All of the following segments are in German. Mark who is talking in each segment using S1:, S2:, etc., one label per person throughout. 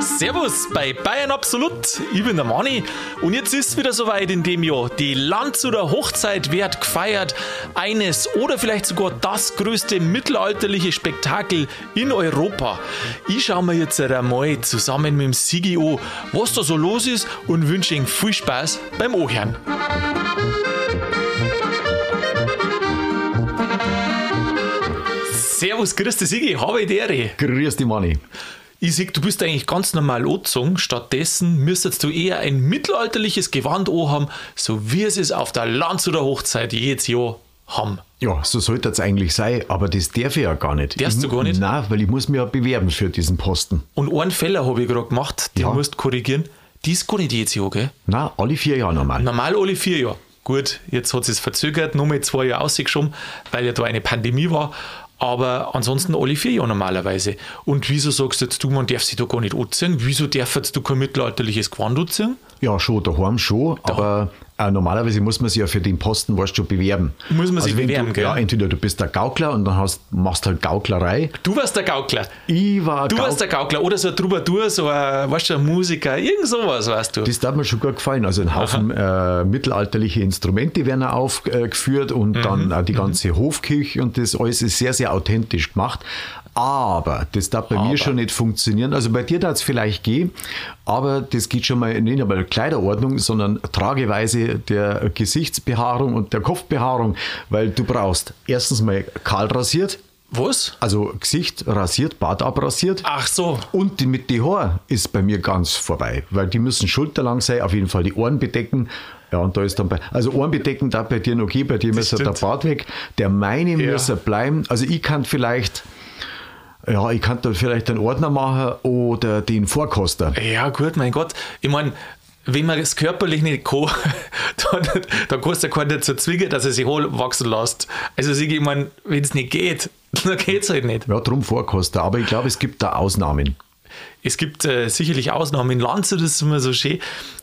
S1: Servus bei Bayern Absolut. Ich bin der Manni und jetzt ist es wieder soweit in dem Jahr. Die Landshuter Hochzeit wird gefeiert. Eines oder vielleicht sogar das größte mittelalterliche Spektakel in Europa. Ich schaue mir jetzt einmal zusammen mit dem Sigi was da so los ist und wünsche Ihnen viel Spaß beim Ohren. Servus, grüß dich Sigi, habe ich Ehre.
S2: Grüß dich, Manni.
S1: Ich sehe, du bist eigentlich ganz normal angezogen. Stattdessen müsstest du eher ein mittelalterliches Gewand haben, so wie es es auf der Landshuter Hochzeit jedes Jahr haben.
S2: Ja, so sollte es eigentlich sein, aber das darf ich ja gar nicht.
S1: Darfst du gar nicht?
S2: Nein, weil ich muss mich ja bewerben für diesen Posten.
S1: Und einen Fehler habe ich gerade gemacht, den
S2: Ja.
S1: musst du korrigieren. Die ist gar nicht jedes Jahr, gell?
S2: Nein, alle vier Jahre normal.
S1: Normal alle vier Jahre. Gut, jetzt hat es verzögert, nochmal zwei Jahre ausgeschoben, weil ja da eine Pandemie war. Aber ansonsten alle vier Jahre normalerweise. Und wieso sagst jetzt du, man darf sich da gar nicht anziehen? Wieso darf jetzt du kein mittelalterliches Gewand anziehen?
S2: Ja, schon, daheim schon, aber äh, normalerweise muss man sich ja für den Posten du, schon bewerben. Also
S1: Muss man sich
S2: wenn
S1: bewerben,
S2: du,
S1: gell?
S2: Ja, entweder du bist der Gaukler und dann hast, machst halt Gauklerei.
S1: Du warst der Gaukler.
S2: Ich war
S1: Du
S2: Gauk-
S1: warst der Gaukler oder so ein Troubadour, so ein, weißt du, ein Musiker, irgend sowas, weißt du.
S2: Das hat mir schon gut gefallen. Also ein Haufen äh, mittelalterliche Instrumente werden aufgeführt und
S1: Mhm.
S2: dann auch die ganze Hofkirche und das alles ist sehr, sehr authentisch gemacht. Aber das darf bei
S1: Aber.
S2: mir schon nicht funktionieren. Also bei dir darf es vielleicht gehen, aber das geht schon mal nicht einmal Kleiderordnung, sondern Trageweise der Gesichtsbehaarung und der Kopfbehaarung, weil du brauchst erstens mal kahl rasiert,
S1: Was?
S2: also Gesicht rasiert, Bart abrasiert.
S1: Ach so.
S2: Und die, mit die Haare ist bei mir ganz vorbei, weil die müssen schulterlang sein, auf jeden Fall die Ohren bedecken. Ja, und da ist dann bei, also Ohren bedecken da bei dir noch okay, bei dir muss ja der
S1: stimmt.
S2: Bart weg. Der meine
S1: Ja.
S2: muss er bleiben. Also ich kann vielleicht, ja, ich kann da vielleicht einen Ordner machen oder den Vorkoster.
S1: Ja, gut, mein Gott. Ich meine, wenn man es körperlich nicht kann, dann, dann kannst du keinen dazu zwingen, dass er sich hohl wachsen lässt. Also, ich meine, wenn es nicht geht, dann geht es halt nicht.
S2: Ja, drum Vorkoster. Aber ich glaube, es gibt da Ausnahmen.
S1: Es gibt äh, sicherlich Ausnahmen. In Landshut ist es immer so schön.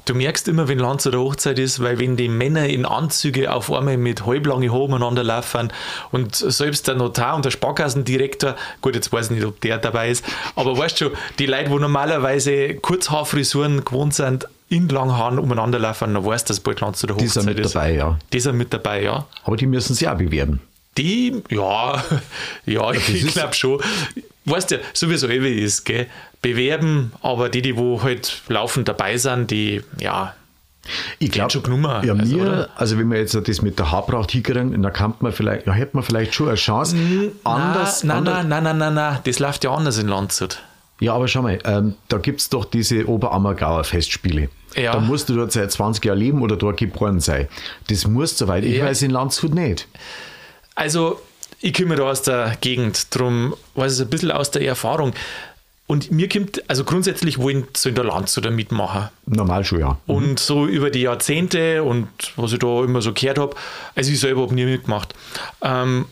S1: Du merkst immer, wenn Landshut Hochzeit ist, weil wenn die Männer in Anzüge auf einmal mit halblangen Haaren umeinander laufen und selbst der Notar und der Sparkassendirektor, gut, jetzt weiß ich nicht, ob der dabei ist, aber weißt du, die Leute, wo normalerweise Kurzhaarfrisuren gewohnt sind, in langen Haaren umeinander laufen, dann weißt du, dass bald Landshut eine
S2: Die
S1: Hochzeit
S2: sind mit
S1: ist.
S2: dabei, ja.
S1: Die sind mit dabei, ja.
S2: Aber die müssen sich auch bewerben.
S1: Die, ja, ja, ich
S2: ist-
S1: glaube schon. Weißt du, sowieso eh wie ist, gell? Bewerben, aber die, die wo halt laufend dabei sind, die, ja,
S2: Ich glaube,
S1: schon genommen,
S2: ja,
S1: also,
S2: mir, also wenn wir jetzt das mit der Haarpracht hinkriegen, dann kann man vielleicht, ja, hätte man vielleicht schon eine Chance. Anders,
S1: nein, nein, nein, nein, nein, nein, das läuft ja anders in Landshut.
S2: Ja, aber schau mal, ähm, da gibt es doch diese Oberammergauer Festspiele.
S1: Ja.
S2: Da musst du dort seit 20 Jahren leben oder dort geboren sein. Das muss soweit ich
S1: Ja.
S2: weiß in Landshut nicht.
S1: Also, ich komme da aus der Gegend, darum weiß ich es ein bisschen aus der Erfahrung. Und mir kommt, also grundsätzlich wollen so in der Landshut mitmachen.
S2: Normal schon, ja.
S1: Und so über die Jahrzehnte und was ich da immer so gehört habe, also ich selber habe nie mitgemacht, ähm,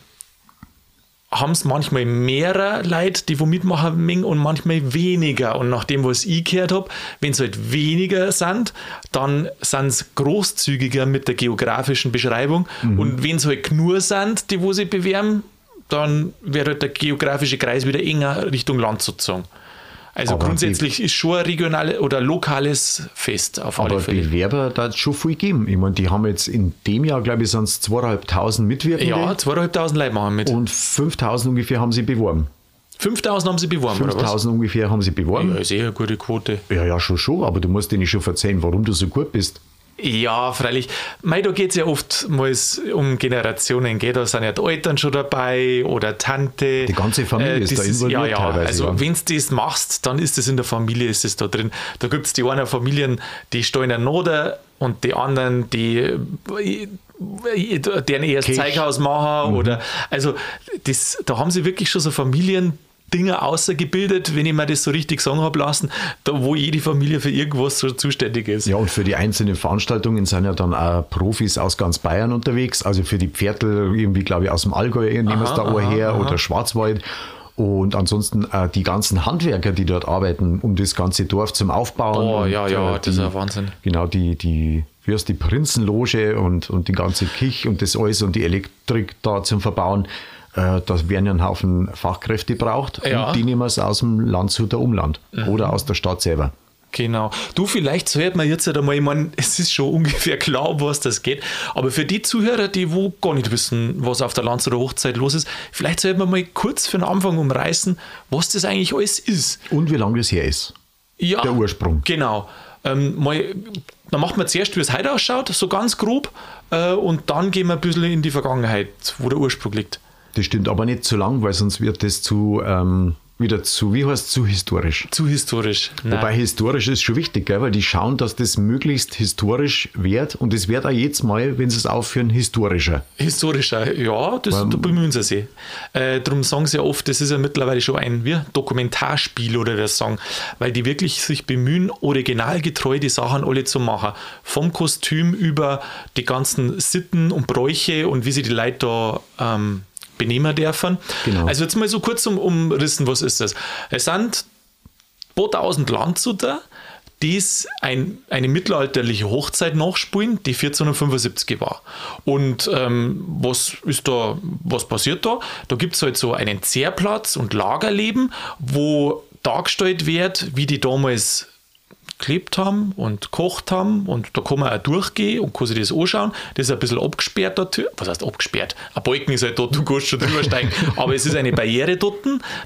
S1: haben es manchmal mehrere Leute, die wo mitmachen mögen und manchmal weniger. Und nach dem, was ich gehört habe, wenn es halt weniger sind, dann sind es großzügiger mit der geografischen Beschreibung. Und wenn es halt nur sind, die wo sich bewerben, dann wird halt der geografische Kreis wieder enger Richtung Land sozusagen. Also
S2: Aber
S1: grundsätzlich ist schon ein regionales oder lokales Fest auf alle
S2: Aber
S1: Fälle.
S2: Bewerber da hat schon viel gegeben. Ich meine, die haben jetzt in dem Jahr, glaube ich, sind es zweieinhalbtausend Mitwirkende
S1: Ja, zweieinhalbtausend Leute machen mit.
S2: und 5000 ungefähr haben sie beworben.
S1: 5000 haben sie beworben, oder was?
S2: 5000 ungefähr haben sie beworben.
S1: Ja, ist eh eine gute Quote.
S2: Ja, ja, schon, schon, aber du musst denen schon erzählen, warum du so gut bist.
S1: Ja, freilich. Mei, da geht es ja oftmals um Generationen, gell? Da sind ja die Eltern schon dabei oder Tante.
S2: Die ganze Familie ist
S1: das
S2: da involviert
S1: Ja, ja,
S2: teilweise,
S1: also
S2: ja.
S1: wenn du das machst, dann ist das in der Familie, ist das da drin. Da gibt es die einen Familien, die stehen in Noder und die anderen, die deren eher das
S2: Kirch.
S1: Zeughaus machen
S2: Mhm.
S1: oder also das, da haben sie wirklich schon so Familien Dinge außergebildet, wenn ich mir das so richtig sagen habe lassen, da wo jede Familie für irgendwas so zuständig ist.
S2: Ja, und für die einzelnen Veranstaltungen sind ja dann auch Profis aus ganz Bayern unterwegs. Also für die Pferdl irgendwie, glaube ich, aus dem Allgäu nehmen es da her oder Schwarzwald. Und ansonsten äh, die ganzen Handwerker, die dort arbeiten, um das ganze Dorf zum Aufbauen.
S1: Oh, ja, ja,
S2: äh,
S1: das ist
S2: die-
S1: ein Wahnsinn.
S2: Genau, die, die, wie heißt die Prinzenloge und, und die ganze Kich und das alles und die Elektrik da zum Verbauen. Äh, werden ja ein Haufen Fachkräfte braucht
S1: Ja.
S2: und die nehmen es aus dem Landshuter Umland oder aus der Stadt selber.
S1: Genau. Du, vielleicht sollte man jetzt halt einmal, ich meine, es ist schon ungefähr klar, um was das geht, aber für die Zuhörer, die wo gar nicht wissen, was auf der oder Hochzeit los ist, vielleicht sollte man mal kurz für den Anfang umreißen, was das eigentlich alles ist.
S2: Und wie lange das her ist.
S1: Ja,
S2: Der Ursprung.
S1: Genau. Ähm, mal, dann macht man zuerst, wie es heute ausschaut, so ganz grob, äh, und dann gehen wir ein bisschen in die Vergangenheit, wo der Ursprung liegt.
S2: Das stimmt aber nicht zu lang, weil sonst wird das zu, ähm, wieder zu, wie heißt zu historisch.
S1: Zu historisch. Nein.
S2: Wobei historisch ist schon wichtig, gell? weil die schauen, dass das möglichst historisch wird und es wird auch jetzt mal, wenn sie es aufführen, historischer.
S1: Historischer, ja, das, da bemühen sie sich. Äh, darum sagen sie ja oft, das ist ja mittlerweile schon ein wie, Dokumentarspiel oder das sagen, weil die wirklich sich bemühen, originalgetreu die Sachen alle zu machen. Vom Kostüm über die ganzen Sitten und Bräuche und wie sie die Leute da ähm, benehmen dürfen.
S2: Genau.
S1: Also jetzt mal so kurz um, umrissen, was ist das? Es sind ein paar tausend Landshuter, die ein, eine mittelalterliche Hochzeit nachspielen, die 1475 war. Und ähm, was ist da, was passiert da? Da gibt es halt so einen Zehrplatz und Lagerleben, wo dargestellt wird, wie die damals gelebt haben und kocht haben und da kann man auch durchgehen und kann sich das anschauen. Das ist ein bisschen abgesperrt dort. Was heißt abgesperrt? Ein Balken ist halt dort, du kannst schon drüber steigen. Aber es ist eine Barriere dort,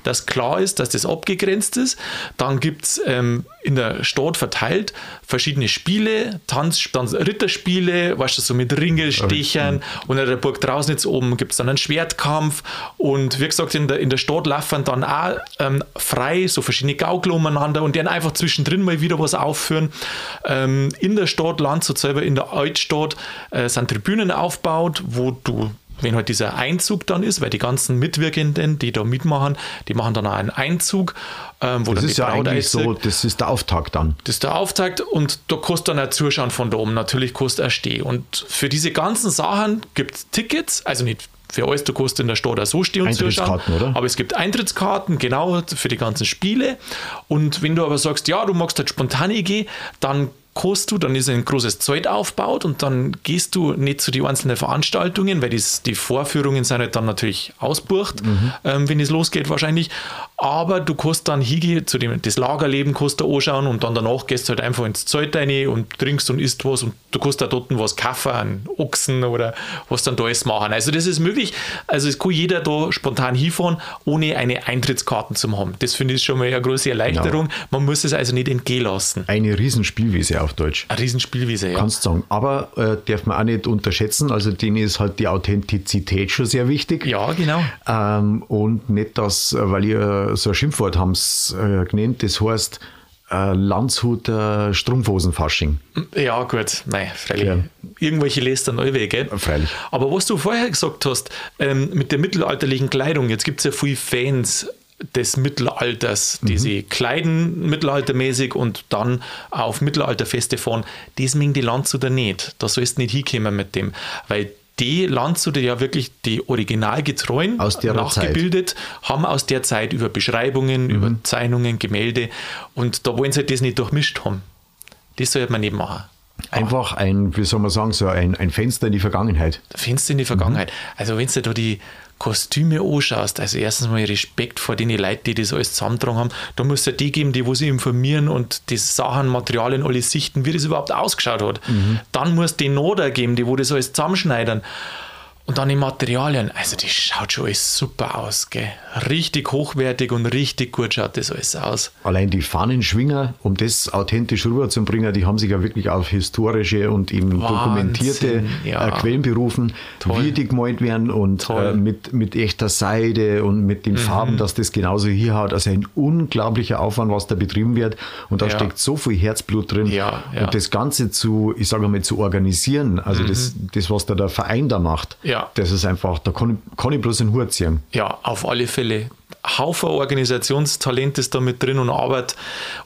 S1: dass klar ist, dass das abgegrenzt ist. Dann gibt es ähm, in der Stadt verteilt verschiedene Spiele, Tanz, Tanz Ritterspiele, weißt du, so mit Ringelstechern und in der Burg draußen jetzt oben gibt es dann einen Schwertkampf und wie gesagt, in der, in der Stadt laufen dann auch ähm, frei so verschiedene Gaukler umeinander und die dann einfach zwischendrin mal wieder was aufführen. Ähm, in der Stadt Landshut selber, in der Altstadt äh, sind Tribünen aufgebaut, wo du wenn halt dieser Einzug dann ist, weil die ganzen Mitwirkenden, die da mitmachen, die machen dann auch einen Einzug, ähm, wo
S2: Das ist ja eigentlich so, das ist der Auftakt dann.
S1: Das ist der Auftakt und da kostet dann auch Zuschauen von da oben. Natürlich kostet er stehen. Und für diese ganzen Sachen gibt es Tickets, also nicht für alles, du kostet in der Stadt auch so stehen und zuschauen.
S2: Oder?
S1: Aber es gibt Eintrittskarten, genau für die ganzen Spiele. Und wenn du aber sagst, ja, du magst halt spontan gehen, dann kostet du, dann ist ein großes Zelt aufgebaut und dann gehst du nicht zu den einzelnen Veranstaltungen, weil das, die Vorführungen sind halt dann natürlich ausbucht,
S2: Mhm.
S1: ähm, wenn es losgeht wahrscheinlich. Aber du kannst dann hingehen, zu dem, das Lagerleben kannst du anschauen und dann danach gehst du halt einfach ins Zelt rein und trinkst und isst was und du kannst da dort was kaufen, einen Ochsen oder was dann da alles machen. Also das ist möglich. Also es kann jeder da spontan hinfahren, ohne eine Eintrittskarten zu haben. Das finde ich schon mal eine große Erleichterung. Man muss es also nicht entgehen lassen.
S2: Eine Riesenspielwiese auf Deutsch.
S1: Eine Riesenspielwiese, ja.
S2: Kannst sagen. Aber äh, darf man auch nicht unterschätzen, also denen ist halt die Authentizität schon sehr wichtig.
S1: Ja, genau.
S2: Ähm, und nicht das, weil ihr so ein Schimpfwort haben es äh, genannt, das heißt äh, Landshuter Strumpfhosenfasching.
S1: Ja, gut, nein, freilich.
S2: Ja.
S1: Irgendwelche lässt dann gell?
S2: Freilich.
S1: Aber was du vorher gesagt hast, ähm, mit der mittelalterlichen Kleidung, jetzt gibt es ja viele Fans des Mittelalters, die sie kleiden mittelaltermäßig und dann auf Mittelalterfeste fahren. Das mengen die Landshuter nicht. Da sollst du nicht hinkommen mit dem, weil die Landshuter ja wirklich die originalgetreuen
S2: Aus der
S1: nachgebildet haben aus der Zeit über Beschreibungen, über Zeichnungen, Gemälde und da wollen sie halt das nicht durchmischt haben. Das sollte man nicht machen.
S2: Einfach ein, wie soll man sagen, so ein, ein Fenster in die Vergangenheit.
S1: Fenster in die Vergangenheit. Also, wenn du da die Kostüme anschaust, also erstens mal Respekt vor den Leuten, die das alles zusammentragen haben. Da muss es ja die geben, die wo sie informieren und die Sachen, Materialien, alles sichten, wie das überhaupt ausgeschaut hat. Dann muss es die Noder geben, die wo das alles zusammenschneiden. Und dann die Materialien. Also, das schaut schon alles super aus, gell? Richtig hochwertig und richtig gut schaut das alles aus.
S2: Allein die Fahnenschwinger, um das authentisch rüberzubringen, die haben sich ja wirklich auf historische und eben
S1: Wahnsinn,
S2: dokumentierte
S1: ja.
S2: äh, Quellen berufen,
S1: Toll.
S2: wie die gemalt werden und äh, mit, mit echter Seide und mit
S1: Mhm.
S2: den Farben, dass das genauso hier hat. Also ein unglaublicher Aufwand, was da betrieben wird. Und da
S1: Ja.
S2: steckt so viel Herzblut drin.
S1: Ja, ja.
S2: Und das Ganze zu, ich sage mal, zu organisieren, also das, das, was da der Verein da macht,
S1: Mhm. Ja.
S2: das ist einfach, da kann ich, kann ich bloß den Hut ziehen.
S1: Ja, auf alle Fälle. Haufen Organisationstalent ist da mit drin und Arbeit.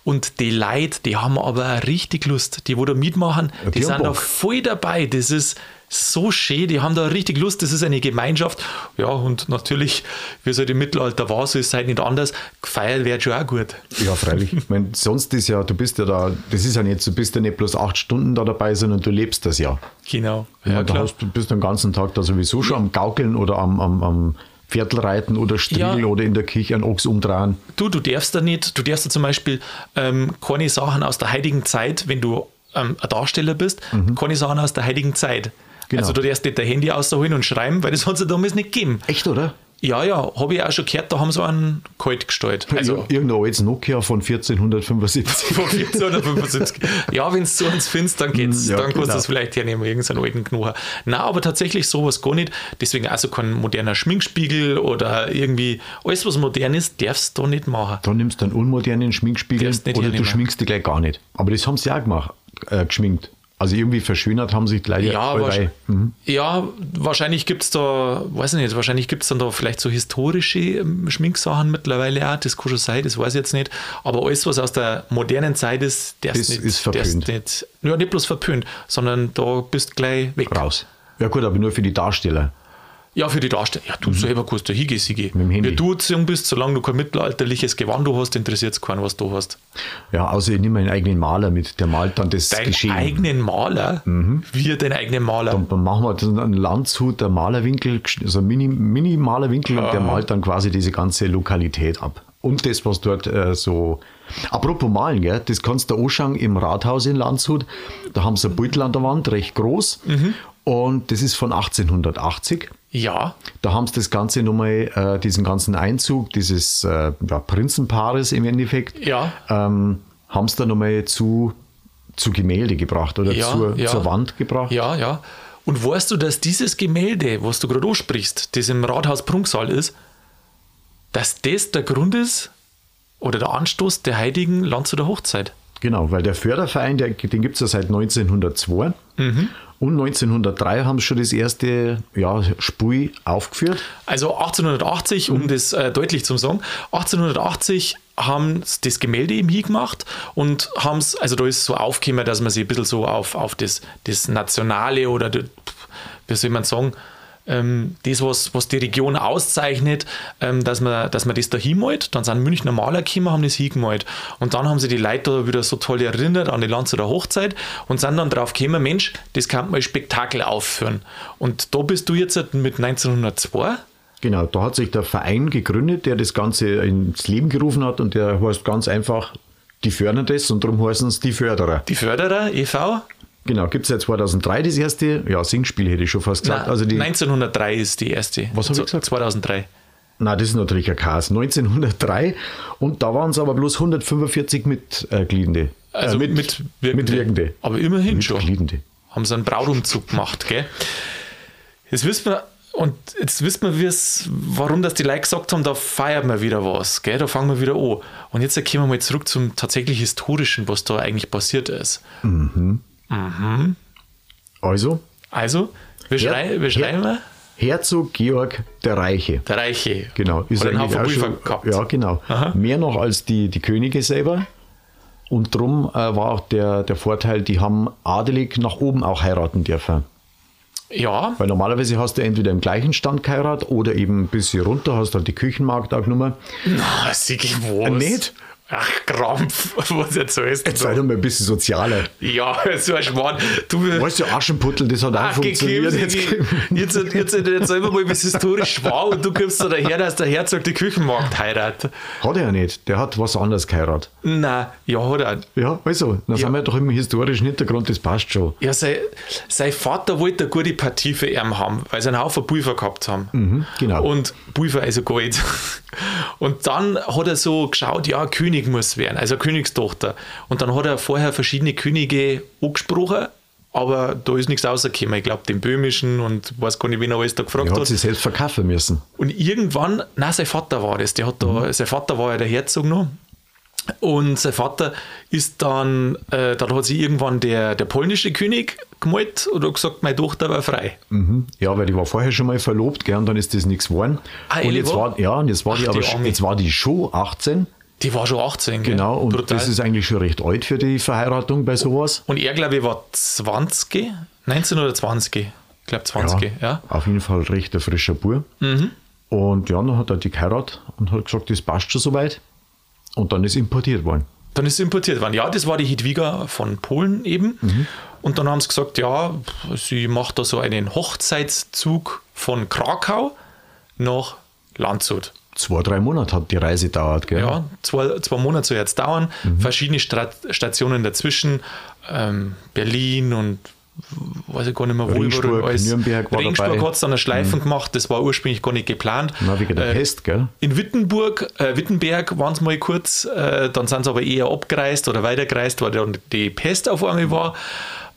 S1: Und die Leute, die haben aber richtig Lust. Die, wo da mitmachen,
S2: Ja,
S1: die,
S2: die
S1: sind da
S2: Bock.
S1: voll dabei. Das ist so schön, die haben da richtig Lust. Das ist eine Gemeinschaft. Ja, und natürlich, wie es halt im Mittelalter war, so ist es halt nicht anders. Gefeiert wird schon auch gut.
S2: Ja, freilich. Ich meine, sonst ist ja, du bist ja da, das ist ja nicht, du bist ja nicht bloß acht Stunden da dabei, sondern du lebst das ja.
S1: Genau.
S2: Ja,
S1: Ja,
S2: da hast, du bist den ganzen Tag da sowieso schon am Gaukeln oder am, am, am Viertel reiten oder Striegel
S1: Ja.
S2: oder in der Kirche einen Ochs umdrehen.
S1: Du, du darfst da nicht, du darfst da zum Beispiel ähm, keine Sachen aus der heutigen Zeit, wenn du ähm, ein Darsteller bist, keine Sachen aus der heutigen Zeit.
S2: Genau.
S1: Also du darfst nicht dein Handy rausholen und schreiben, weil das hat es ja damals nicht gegeben.
S2: Echt, oder?
S1: Ja, ja, habe ich auch schon gehört, da haben sie einen kalt gestellt. Also
S2: Ir- Irgendein altes Nokia von 1475.
S1: von 1475. Ja, wenn du so eins findest, dann geht's.
S2: Ja,
S1: dann kannst du
S2: genau.
S1: das vielleicht hernehmen, irgendeinen alten Knochen. Na, aber tatsächlich sowas gar nicht. Deswegen also kein moderner Schminkspiegel oder irgendwie alles, was modern ist, darfst du da nicht machen.
S2: Dann nimmst du einen unmodernen Schminkspiegel oder du
S1: hernehmen.
S2: schminkst dich gleich gar nicht. Aber das haben sie ja auch gemacht, äh, geschminkt. Also irgendwie verschönert haben sich gleich
S1: Ja, wahrscheinlich, ja, wahrscheinlich gibt es da, weiß ich nicht, wahrscheinlich gibt es dann da vielleicht so historische ähm, Schminksachen mittlerweile auch, das kann schon sein, das weiß ich jetzt nicht. Aber alles, was aus der modernen Zeit ist, der
S2: Das
S1: nicht,
S2: ist verpönt.
S1: der's nicht, ja, nicht bloß verpönt, sondern da bist gleich weg.
S2: raus. Ja gut, aber nur für die Darsteller.
S1: Ja, für die Darsteller. Ja, du selber kannst da hingehen, Sigi.
S2: Mhm.
S1: Wie du jetzt jung bist, solange du kein mittelalterliches Gewand du hast, interessiert es keinen, was du hast.
S2: Ja, außer ich nehme meinen eigenen Maler mit, der malt dann das
S1: Deinen
S2: Geschehen.
S1: eigenen Maler? Wir deinen eigenen Maler?
S2: Dann machen wir dann einen Landshut, der Malerwinkel, so ein Mini- Mini-Malerwinkel und der malt dann quasi diese ganze Lokalität ab. Und das, was dort äh, so. Apropos Malen, gell, das kannst du anschauen im Rathaus in Landshut. Da haben sie ein Beutel an der Wand, recht groß. Und das ist von 1880.
S1: Ja,
S2: Da haben sie das Ganze nochmal, äh, diesen ganzen Einzug dieses äh, ja, Prinzenpaares im Endeffekt,
S1: Ja.
S2: ähm, haben sie da nochmal zu, zu Gemälde gebracht oder
S1: ja,
S2: zur, zur Wand gebracht.
S1: Ja, ja. Und weißt du, dass dieses Gemälde, was du gerade ansprichst, das im Rathaus Prunksaal ist, dass das der Grund ist oder der Anstoß der heutigen Landshuter Hochzeit?
S2: Genau, weil der Förderverein, der, den gibt es ja seit 1902 und 1903 haben sie schon das erste ja, Spiel aufgeführt.
S1: Also 1880,
S2: Mhm.
S1: um das äh, deutlich zu sagen, 1880 haben sie das Gemälde eben hingemacht und haben es, also da ist so aufgekommen, dass man sich ein bisschen so auf, auf das, das Nationale oder, die, wie soll man sagen, ähm, das, was, was die Region auszeichnet, ähm, dass, man, dass man das da hinmalt. Dann sind Münchner Maler gekommen, haben das hingemalt. Und dann haben sie die Leute wieder so toll erinnert an die Landshuter Hochzeit und sind dann drauf gekommen, Mensch, das kann man als Spektakel aufführen. Und da bist du jetzt mit 1902
S2: Genau, da hat sich der Verein gegründet, der das Ganze ins Leben gerufen hat und der heißt ganz einfach, die fördern das und darum heißen es die Förderer.
S1: Die Förderer e.V.
S2: Genau, gibt es seit 2003 das erste, ja, Singspiel hätte ich schon fast gesagt.
S1: Nein,
S2: also die,
S1: 1903 ist die erste.
S2: Was hab ich
S1: So-
S2: gesagt?
S1: 2003.
S2: Nein, das ist natürlich ein Chaos. 1903 und da waren es aber bloß 145 Mitgliedende.
S1: Also
S2: äh,
S1: mit,
S2: Mitwirkende.
S1: Aber immerhin schon.
S2: Mitgliedende.
S1: Haben sie einen Brautumzug gemacht, gell? Jetzt wissen wir, und jetzt wissen wir, wie's, warum das die Leute gesagt haben, da feiern wir wieder was, gell? Da fangen wir wieder an. Und jetzt kommen wir mal zurück zum tatsächlich Historischen, was da eigentlich passiert ist.
S2: Also,
S1: Also, wir,
S2: Her-
S1: schrei, wir
S2: Her-
S1: schreiben wir,
S2: Herzog Georg der Reiche.
S1: der Reiche.
S2: Genau, ist
S1: einen
S2: eigentlich
S1: Haufen
S2: auch schon,
S1: gehabt.
S2: Ja, genau.
S1: Aha.
S2: Mehr noch als die, die Könige selber. Und drum äh, war auch der, der Vorteil, die haben adelig nach oben auch heiraten dürfen.
S1: Ja,
S2: Weil normalerweise hast du entweder im gleichen Stand geheiratet oder eben ein bisschen runter, hast halt die Küchenmarkt auch genommen.
S1: na, was?
S2: Äh, nicht?
S1: Ach, Krampf, was erzählst du?
S2: Jetzt sei doch mal ein bisschen sozialer.
S1: Ja, so ein Schmarrn. Du,
S2: Weißt du, Aschenputtel, das hat auch funktioniert. Jetzt,
S1: jetzt, jetzt, jetzt, jetzt selber mal, wie es historisch war und du gibst da daher, dass der Herzog die Küchenmarkt heiratet.
S2: hat er ja nicht. Der hat was anderes geheiratet.
S1: Na, ja, hat er.
S2: Ja, also, dann sind wir doch im historischen Hintergrund, das passt schon.
S1: Ja, sein, sein Vater wollte eine gute Partie für ihn haben, weil sie einen Haufen Pulver gehabt haben.
S2: genau.
S1: Und Pulver, also Gold. Und dann hat er so geschaut, ja, König muss werden, also Königstochter. Und dann hat er vorher verschiedene Könige angesprochen, aber da ist nichts rausgekommen. Ich glaube, den böhmischen und weiß gar nicht, wen er alles da gefragt
S2: Er hat
S1: hat.
S2: sich selbst verkaufen müssen.
S1: Und irgendwann, na, sein Vater war das. Der hat da, sein Vater war ja der Herzog noch. Und sein Vater ist dann, äh, dann hat sich irgendwann der, der polnische König gemalt und hat gesagt, meine Tochter war frei.
S2: Mhm. Ja, weil die war vorher schon mal verlobt, gell, und dann ist das nichts geworden.
S1: Ah,
S2: und jetzt war, ja, und jetzt war die
S1: Ach,
S2: aber
S1: die
S2: schon- jetzt war die schon 18.
S1: Die war schon 18, gell?
S2: Genau, und
S1: Brutal.
S2: das ist eigentlich schon recht alt für die Verheiratung bei sowas.
S1: und er, glaube ich, war 20, 19 oder 20. Ich glaube 20, ja.
S2: Auf jeden Fall recht ein frischer Bub.
S1: Mhm.
S2: Und ja, dann hat er die geheiratet und hat gesagt, das passt schon soweit. Und dann ist importiert worden.
S1: Dann ist importiert worden. Ja, das war die Hedwiga von Polen eben.
S2: Mhm.
S1: Und dann haben sie gesagt, ja, sie macht da so einen Hochzeitszug von Krakau nach Landshut.
S2: Zwei, drei Monate hat die Reise dauert, gell?
S1: Ja, zwei, zwei Monate soll jetzt dauern. Verschiedene Stra Stationen dazwischen. Ähm, Berlin und weiß ich gar nicht mehr, wo
S2: Regensburg,
S1: überall alles.
S2: Nürnberg war dabei.
S1: hat es dann eine Schleifen gemacht, das war ursprünglich gar nicht geplant.
S2: Na, wegen der
S1: Äh,
S2: Pest, gell?
S1: In Wittenburg, äh, Wittenberg waren sie mal kurz, äh, dann sind sie aber eher abgereist oder weitergereist, weil dann die Pest auf einmal war.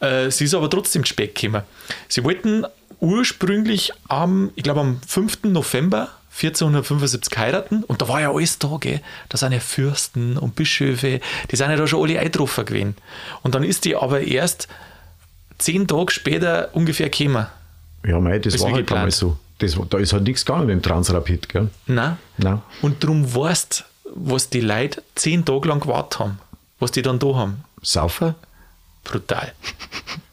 S1: Äh, sie ist aber trotzdem spät gekommen. Sie wollten ursprünglich am, ich glaube am 5. November 1475 heiraten und da war ja alles da, gell? Da sind ja Fürsten und Bischöfe, die sind ja da schon alle eingetroffen gewesen. Und dann ist die aber erst zehn Tage später ungefähr gekommen.
S2: Ja, mei, das war halt damals so. Das, da ist halt nichts gegangen mit dem Transrapid, gell?
S1: Nein.
S2: Nein.
S1: Und darum weißt was die Leute zehn Tage lang gewartet haben, was die dann da haben.
S2: Saufer?
S1: Brutal.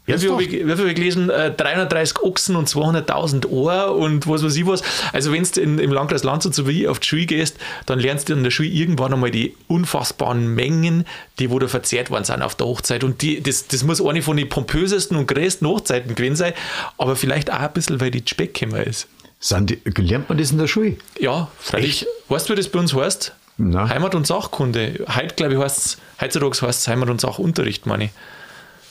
S2: Doch.
S1: habe ich, hab ich gelesen? Äh, 330 Ochsen und 200.000 Ohr und was weiß ich was. Also, wenn du im Landkreis Landshut so wie auf die Schule gehst, dann lernst du in der Schule irgendwann einmal die unfassbaren Mengen, die wo da verzehrt worden sind auf der Hochzeit. Und die, das, das muss eine von den pompösesten und größten Hochzeiten gewesen sein, aber vielleicht auch ein bisschen, weil die Speckkämmer ist.
S2: Sind die, lernt man das in der Schule?
S1: Ja, freilich. Weißt du, wie das bei uns heißt?
S2: Nein.
S1: Heimat- und Sachkunde. Heute, glaube ich, heißt es, heutzutage heißt es Heimat- und Sachunterricht, meine ich.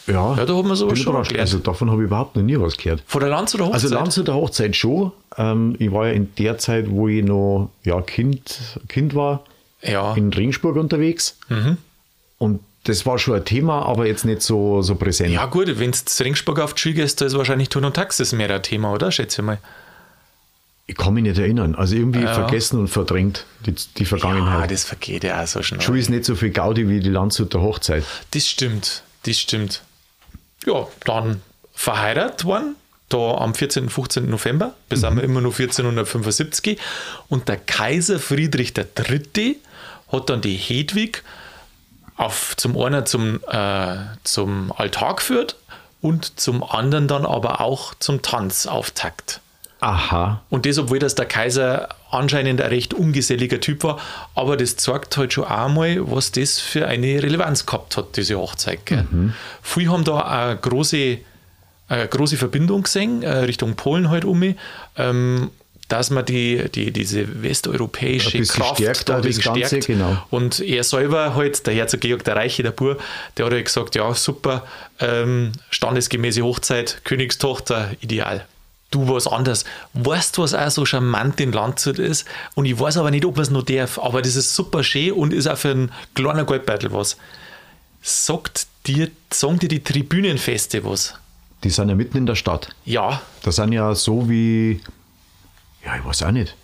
S2: Ja,
S1: Ja, da hat man sowas schon gelernt.
S2: Also davon habe ich überhaupt noch nie was gehört.
S1: Von der Lanz oder Hochzeit?
S2: Also Landshuter Hochzeit schon. Ähm, ich war ja in der Zeit, wo ich noch ja, kind, kind war,
S1: ja.
S2: in Regensburg unterwegs.
S1: Mhm.
S2: Und das war schon ein Thema, aber jetzt nicht so, so präsent.
S1: Ja, gut, wenn du Ringsburg auf die Schule gehst, da ist wahrscheinlich Turn und Taxis mehr ein Thema, oder? Schätze ich mal.
S2: Ich kann mich nicht erinnern. Also irgendwie
S1: Ja.
S2: vergessen und verdrängt die, die
S1: Ja,
S2: Vergangenheit.
S1: das vergeht ja auch so schnell.
S2: Schule ist nicht so viel Gaudi wie die Landshuter Hochzeit.
S1: Das stimmt, das stimmt. Ja, dann verheiratet worden, da am 14. 15. November, bis
S2: Mhm.
S1: wir immer noch 1475. Und der Kaiser Friedrich III. hat dann die Hedwig auf, zum einen zum, äh, zum Altar geführt und zum anderen dann aber auch zum Tanzauftakt.
S2: Aha.
S1: Und das, obwohl das der Kaiser anscheinend ein recht ungeselliger Typ war, aber das zeigt halt schon einmal, was das für eine Relevanz gehabt hat, diese Hochzeit. Gell? Viele haben da eine große, eine große Verbindung gesehen, äh, Richtung Polen halt um mich, ähm, dass man die, die, diese westeuropäische
S2: Ein
S1: Kraft
S2: stärkt
S1: da
S2: das Ganze,
S1: stärkt.
S2: genau.
S1: Und er selber halt, der Herzog Georg der Reiche, der Bur, der hat halt gesagt, ja super, ähm, standesgemäße Hochzeit, Königstochter, ideal. Du was anders. Weißt du, was auch so charmant in Landshut ist? Und ich weiß aber nicht, ob man es noch darf, aber das ist super schön und ist auch für einen kleinen Goldbeutel was. Sagt dir, sagen dir die Tribünenfeste was?
S2: Die sind ja mitten in der Stadt.
S1: Ja,
S2: Das sind ja so wie, ja, ich weiß auch nicht.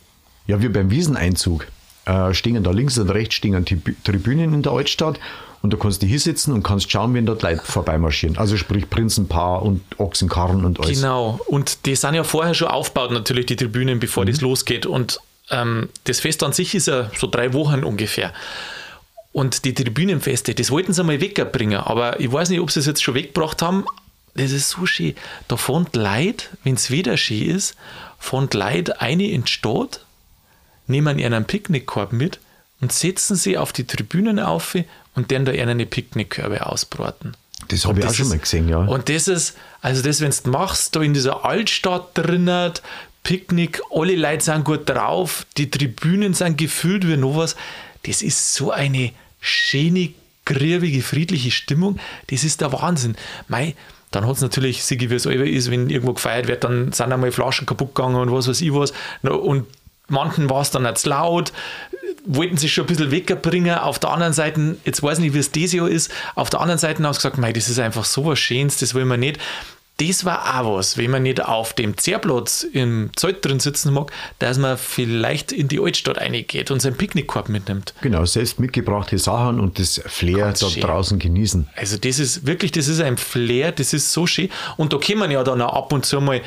S2: Ja, wie beim Wieseneinzug. Äh, stehen da links und rechts stehen Tribünen in der Altstadt und da kannst du hier sitzen und kannst schauen, wenn dort Leute vorbeimarschieren. Also sprich Prinzenpaar und Ochsenkarren und alles.
S1: Genau, und die sind ja vorher schon aufgebaut, natürlich die Tribünen, bevor das losgeht. Und ähm, das Fest an sich ist ja so drei Wochen ungefähr. Und die Tribünenfeste, das wollten sie mal wegbringen, aber ich weiß nicht, ob sie es jetzt schon weggebracht haben. Das ist so schön. Da die Leute, wenn es wieder schön ist, die Leute eine in die Stadt, nehmen ihren Picknickkorb mit und setzen sie auf die Tribünen auf und dann da ihre Picknickkörbe ausbraten.
S2: Das habe ich auch schon mal gesehen, ja.
S1: Und das ist, also das, wenn du machst, da in dieser Altstadt drinnen, Picknick, alle Leute sind gut drauf, die Tribünen sind gefüllt wie noch was. Das ist so eine schöne, griebige, friedliche Stimmung. Das ist der Wahnsinn. Mei, dann hat es natürlich, Sigi, wie es immer ist, wenn irgendwo gefeiert wird, dann sind einmal Flaschen kaputt gegangen und was weiß ich was. Und manchen war es dann nicht zu laut, wollten sich schon ein bisschen wegbringen. Auf der anderen Seite, jetzt weiß ich nicht, wie es dieses Jahr ist, auf der anderen Seite haben sie gesagt, mei, das ist einfach so was Schönes, das wollen wir nicht. Das war auch was, wenn man nicht auf dem Zehrplatz im Zelt drin sitzen mag, dass man vielleicht in die Altstadt reingeht und seinen Picknickkorb mitnimmt.
S2: Genau, selbst mitgebrachte Sachen und das Flair
S1: Ganz
S2: da
S1: schön.
S2: draußen genießen.
S1: Also das ist wirklich, das ist ein Flair, das ist so schön. Und da kann man ja dann auch ab und zu mal,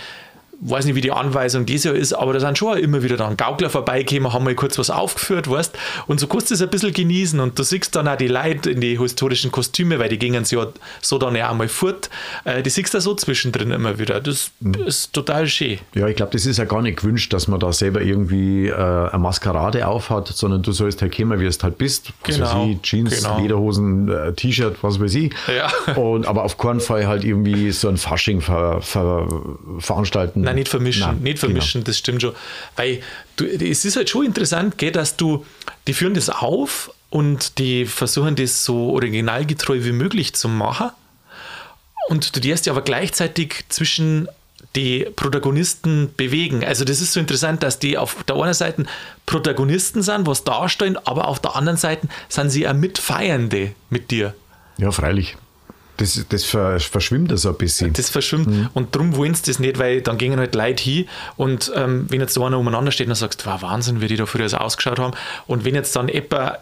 S1: weiß nicht, wie die Anweisung dieses Jahr ist, aber da sind schon auch immer wieder dann Gaukler vorbeigekommen, haben mal kurz was aufgeführt, weißt Und so kannst du es ein bisschen genießen und du siehst dann auch die Leute in die historischen Kostüme, weil die gingen ja so dann ja einmal fort. Äh, Die siehst du so zwischendrin immer wieder. Das ist total schön.
S2: Ja, ich glaube, das ist ja gar nicht gewünscht, dass man da selber irgendwie äh, eine Maskerade aufhat, sondern du sollst halt kommen, wie es halt bist. Was
S1: Genau,
S2: weiß ich, Jeans,
S1: genau.
S2: Lederhosen, äh, T-Shirt, was weiß ich.
S1: Ja.
S2: Und, aber auf keinen Fall halt irgendwie so ein Fasching ver, ver, veranstalten.
S1: Nein, nicht vermischen. Nein, nicht vermischen, genau. das stimmt schon. Weil du, es ist halt schon interessant, gell, dass du, die führen das auf und die versuchen das so originalgetreu wie möglich zu machen. Und du darfst ja aber gleichzeitig zwischen die Protagonisten bewegen. Also das ist so interessant, dass die auf der einen Seite Protagonisten sind, was darstellen, aber auf der anderen Seite sind sie ja Mitfeiernde mit dir.
S2: Ja, freilich. Das, das verschwimmt so ein bisschen.
S1: Das verschwimmt. Mhm. Und darum wollen sie das nicht, weil dann gehen halt Leute hin und ähm, wenn jetzt so einer umeinander steht, dann sagst du, wow, Wahnsinn, wie die da früher so ausgeschaut haben. Und wenn jetzt dann etwa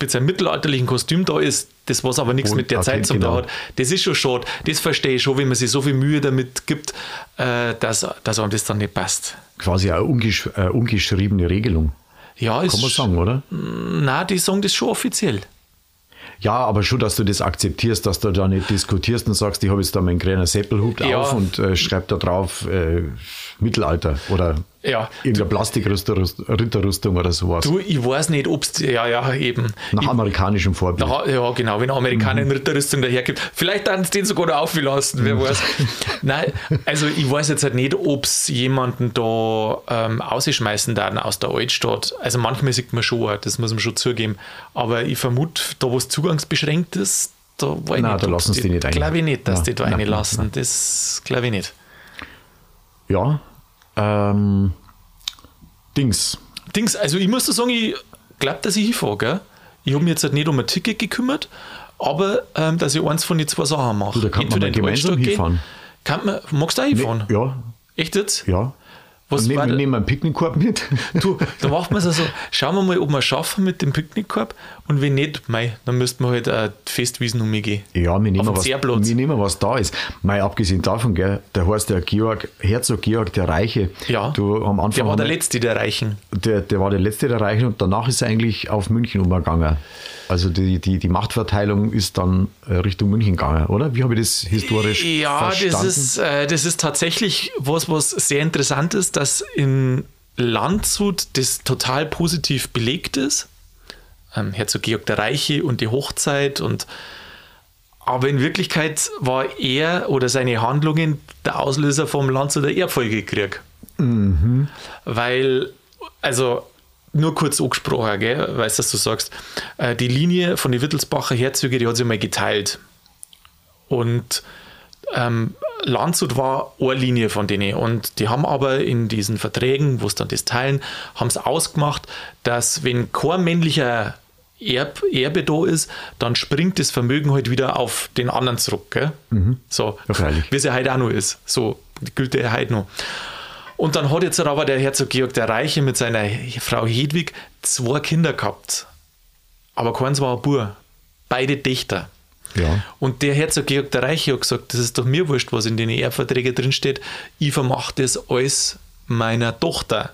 S1: mit seinem mittelalterlichen Kostüm da ist, das was aber nichts und, mit der okay, Zeit zu tun genau. hat, das ist schon schade. Das verstehe ich schon, wenn man sich so viel Mühe damit gibt, äh, dass, dass einem das dann nicht passt.
S2: Quasi eine ungesch äh, ungeschriebene Regelung.
S1: Ja,
S2: Kann man sagen, oder?
S1: Nein, die sagen das schon offiziell.
S2: Ja, aber schon, dass du das akzeptierst, dass du da nicht diskutierst und sagst, ich habe jetzt da meinen grünen Seppelhut ja. auf und äh, schreibe da drauf äh, Mittelalter oder
S1: ja.
S2: irgendeine Plastikritterrüstung oder sowas.
S1: Du, ich weiß nicht, ob es, ja, ja, eben.
S2: Nach ich, amerikanischem Vorbild.
S1: Nach, ja, genau, wenn Amerikaner mhm. Ritterrüstung dahergibt. Vielleicht haben sie den sogar noch aufgelassen, wer mhm. weiß. Nein, also ich weiß jetzt halt nicht, ob es jemanden da ähm, ausschmeißen darf aus der Altstadt. Also manchmal sieht man schon, das muss man schon zugeben. Aber ich vermute, da wo es zugangsbeschränkt ist, da
S2: war ich Nein, nicht, da lassen sie die nicht
S1: ein. Glaube ich nicht, dass ja, die da reinlassen. Das glaube ich nicht.
S2: Ja, ähm, Dings.
S1: Dings, also ich muss da sagen, ich glaube, dass ich hinfahre, gell? Ich habe mich jetzt halt nicht um ein Ticket gekümmert, aber ähm, dass ich eins von den zwei Sachen mache.
S2: Da kann man gemeinsam hinfahren.
S1: Kann man, magst du auch hinfahren?
S2: Nee, ja.
S1: Echt jetzt?
S2: Ja. Was nehmen, wir nehmen einen Picknickkorb mit.
S1: Du, da machen wir es also, schauen wir mal, ob wir es schaffen mit dem Picknickkorb und wenn nicht, mei, dann müssten wir halt eine Festwiesen umgehen.
S2: Ja, wir nehmen, was, wir nehmen was da ist. Mei, abgesehen davon, gell, der heißt der Georg, Herzog Georg der Reiche.
S1: Ja,
S2: du, am Anfang
S1: der war der Letzte der Reichen.
S2: Der, der war der Letzte der Reichen und danach ist er eigentlich auf München umgegangen. Also die, die, die Machtverteilung ist dann äh, Richtung München gegangen, oder? Wie habe ich das historisch
S1: ja, verstanden? Ja, das ist, äh, das ist tatsächlich was, was sehr interessant ist, dass in Landshut das total positiv belegt ist. Ähm, Herzog Georg der Reiche und die Hochzeit und aber in Wirklichkeit war er oder seine Handlungen der Auslöser vom Landshuter Erbfolgekrieg. Mhm. Weil, also nur kurz angesprochen, gell, weißt du, was du sagst. Äh, die Linie von den Wittelsbacher Herzöge, die hat sich mal geteilt. Und ähm, Landshut war eine Linie von denen. Und die haben aber in diesen Verträgen, wo es dann das teilen, haben es ausgemacht, dass wenn kein männlicher Erb, Erbe da ist, dann springt das Vermögen halt wieder auf den anderen zurück. Gell? Mhm. So, ja, wie es ja heute auch noch ist. So gilt der heute noch. Und dann hat jetzt aber der Herzog Georg der Reiche mit seiner Frau Hedwig zwei Kinder gehabt. Aber keins war ein Bur. Beide Dichter.
S2: Ja.
S1: Und der Herzog Georg der Reiche hat gesagt, das ist doch mir wurscht, was in den Erbverträgen drinsteht. Ich vermache das alles meiner Tochter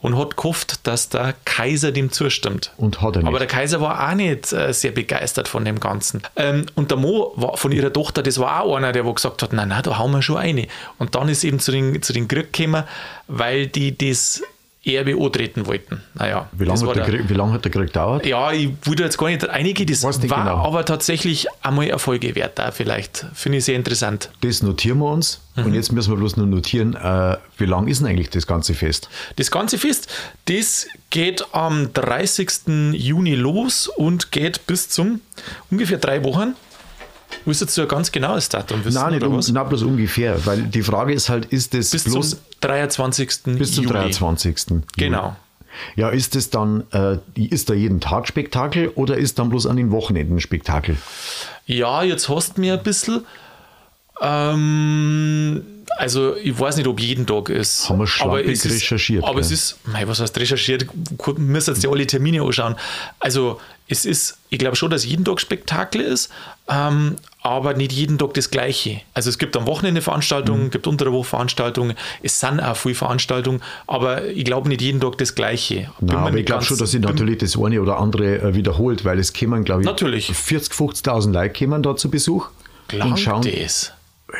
S1: und hat gehofft, dass der Kaiser dem zustimmt.
S2: Und hat er nicht.
S1: Aber der Kaiser war auch nicht äh, sehr begeistert von dem Ganzen. Ähm, und der Mo war von ihrer Tochter, das war auch einer, der wo gesagt hat, nein, nein, da hauen wir schon eine. Und dann ist eben zu den, zu den Krieg gekommen, weil die das Erbe antreten wollten. Naja,
S2: wie lange hat, der Krieg, wie lange hat der Krieg gedauert?
S1: Ja, ich würde jetzt gar nicht einige, das war genau. aber tatsächlich einmal Erfolge wert da vielleicht. Finde ich sehr interessant.
S2: Das notieren wir uns. Mhm. Und jetzt müssen wir bloß nur notieren, äh, wie lang ist denn eigentlich das ganze Fest?
S1: Das ganze Fest, das geht am 30. Juni los und geht bis zum ungefähr drei Wochen. Müsstest du ja ganz genaues Datum wissen?
S2: Nein, nicht um, nein, bloß ungefähr, weil die Frage ist halt, ist das
S1: bis bloß zum 23.
S2: Bis zum Juli. 23.
S1: Genau.
S2: Ja, ist es dann, äh, ist da jeden Tag Spektakel oder ist dann bloß an den Wochenenden Spektakel?
S1: Ja, jetzt hast du mir ein bisschen. Ähm, also ich weiß nicht, ob jeden Tag ist.
S2: Haben wir schlampig recherchiert.
S1: aber es ist, mei, was heißt recherchiert? Wir müssen jetzt ja alle Termine anschauen. Also es ist, ich glaube schon, dass jeden Tag Spektakel ist, ähm, aber nicht jeden Tag das Gleiche. Also es gibt am Wochenende Veranstaltungen, mhm. gibt unter der Woche Veranstaltungen, es sind auch viele Veranstaltungen, aber ich glaube nicht jeden Tag das Gleiche.
S2: Nein, aber ich glaube schon, dass sich natürlich das eine oder andere äh, wiederholt, weil es kämen, glaube ich,
S1: natürlich.
S2: 40, 50.000 Leute kämen da zu Besuch.
S1: Glaubt und schauen, das?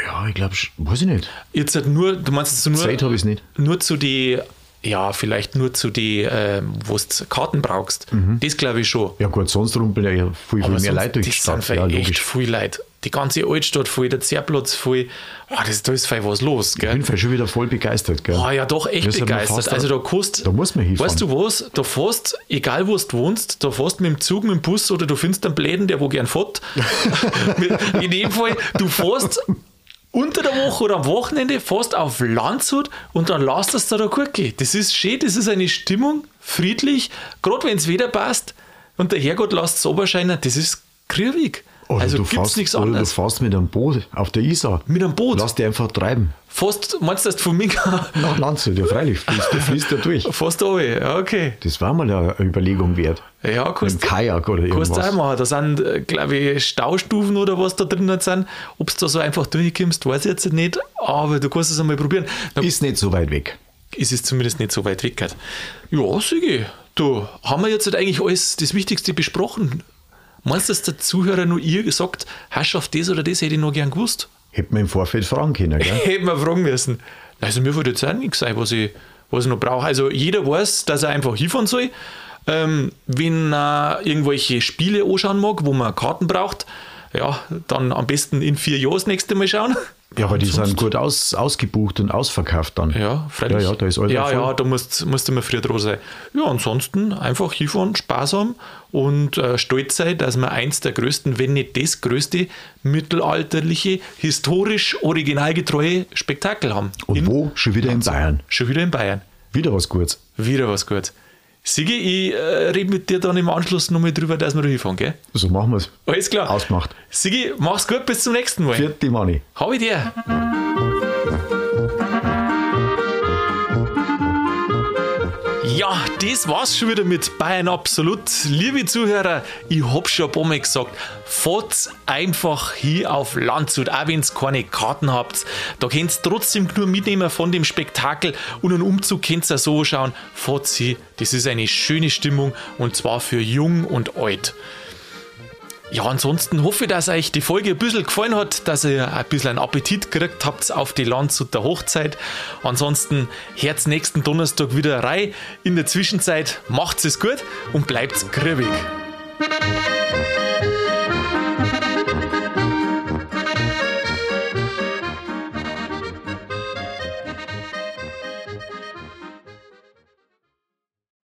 S2: Ja, ich glaube, weiß ich nicht.
S1: Jetzt halt nur, du meinst jetzt nur,
S2: Zeit habe ich nicht.
S1: Nur zu die, ja, vielleicht nur zu die, äh, wo du Karten brauchst. Mhm. Das glaube ich schon.
S2: Ja gut, sonst rumpeln ja viel, viel mehr Leute durch die
S1: Stadt. Ja, echt viel Leute. die ganze Altstadt voll, der Zerplatz voll. Oh, das, da ist voll was los. Gell?
S2: Ich bin schon wieder voll begeistert. Gell?
S1: Oh, ja, doch echt
S2: Das
S1: begeistert. Also da kannst,
S2: Da muss man hinfahren.
S1: Weißt du was? Da fährst, egal wo du wohnst, da fährst mit dem Zug, mit dem Bus oder du findest einen Bläden, der wo gern fährt. In dem Fall, du fährst unter der Woche oder am Wochenende, fährst auf Landshut und dann lässt es da, gut gehen. Das ist schön, das ist eine Stimmung, friedlich, gerade wenn es wieder passt und der Herrgott lässt es oberscheinen, das ist kriegig.
S2: Oder
S1: also
S2: du
S1: gibt es
S2: fährst,
S1: nichts
S2: oder du
S1: anderes.
S2: fährst mit einem Boot auf der Isar.
S1: Mit einem Boot?
S2: Lass dich einfach treiben.
S1: Fährst, meinst du, dass du von Minga
S2: Nach Landshut, ja freilich, fließt, der fließt ja durch.
S1: fährst du runter? Ja, okay.
S2: Das war mal eine Überlegung wert.
S1: Ja,
S2: Mit
S1: kannst
S2: dem Kajak oder
S1: Kannst du auch
S2: irgendwas.
S1: machen. Da sind, glaube ich, Staustufen oder was da drin sind. Ob du da so einfach durchkommst, weiß ich jetzt nicht. Aber du kannst es einmal probieren. Dann
S2: Ist nicht so weit weg.
S1: ist es zumindest nicht so weit weg. Ja, Sigi, du, haben wir jetzt halt eigentlich alles das Wichtigste besprochen? Meinst du, dass der Zuhörer nur ihr gesagt, hast du auf das oder das hätte ich noch gern gewusst?
S2: Hätte man im Vorfeld fragen können, gell?
S1: Hätten wir fragen müssen. Also mir würde jetzt auch nichts sein, was ich, was ich noch brauche. Also jeder weiß, dass er einfach hinfahren soll. Ähm, wenn er irgendwelche Spiele anschauen mag, wo man Karten braucht, ja, dann am besten in vier Jahren das nächste Mal schauen.
S2: Ja, aber die
S1: Sonst-
S2: sind gut aus, ausgebucht und ausverkauft dann.
S1: Ja, freilich.
S2: Ja, ja, da ist alles
S1: Ja,
S2: voll.
S1: ja, da musst, musst du mal früher dran sein. Ja, ansonsten einfach hinfahren, sparsam und äh, stolz sein, dass wir eins der größten, wenn nicht das größte mittelalterliche, historisch originalgetreue Spektakel haben.
S2: Und
S1: In-
S2: wo? Schon wieder in Bayern.
S1: Schon wieder in Bayern.
S2: Wieder was Gutes.
S1: Wieder was Gutes. Sigi, ich äh, rede mit dir dann im Anschluss nochmal drüber, dass wir hinfahren, gell?
S2: So machen wir es.
S1: Alles klar.
S2: Ausgemacht.
S1: Sigi, mach's gut, bis zum nächsten Mal.
S2: Vierte Money.
S1: Hab ich dir. Ja, das war's schon wieder mit Bayern Absolut. Liebe Zuhörer, ich hab schon ein paar Mal gesagt, fahrt einfach hier auf Landshut, auch wenn ihr keine Karten habt. Da könnt ihr trotzdem nur mitnehmen von dem Spektakel und einen Umzug könnt ihr so schauen. Fahrt sie, das ist eine schöne Stimmung und zwar für jung und alt. Ja, ansonsten hoffe ich, dass euch die Folge ein bisschen gefallen hat, dass ihr ein bisschen einen Appetit gekriegt habt auf die Landshuter Hochzeit. Ansonsten hört nächsten Donnerstag wieder rein. In der Zwischenzeit macht's es gut und bleibt's kribbig.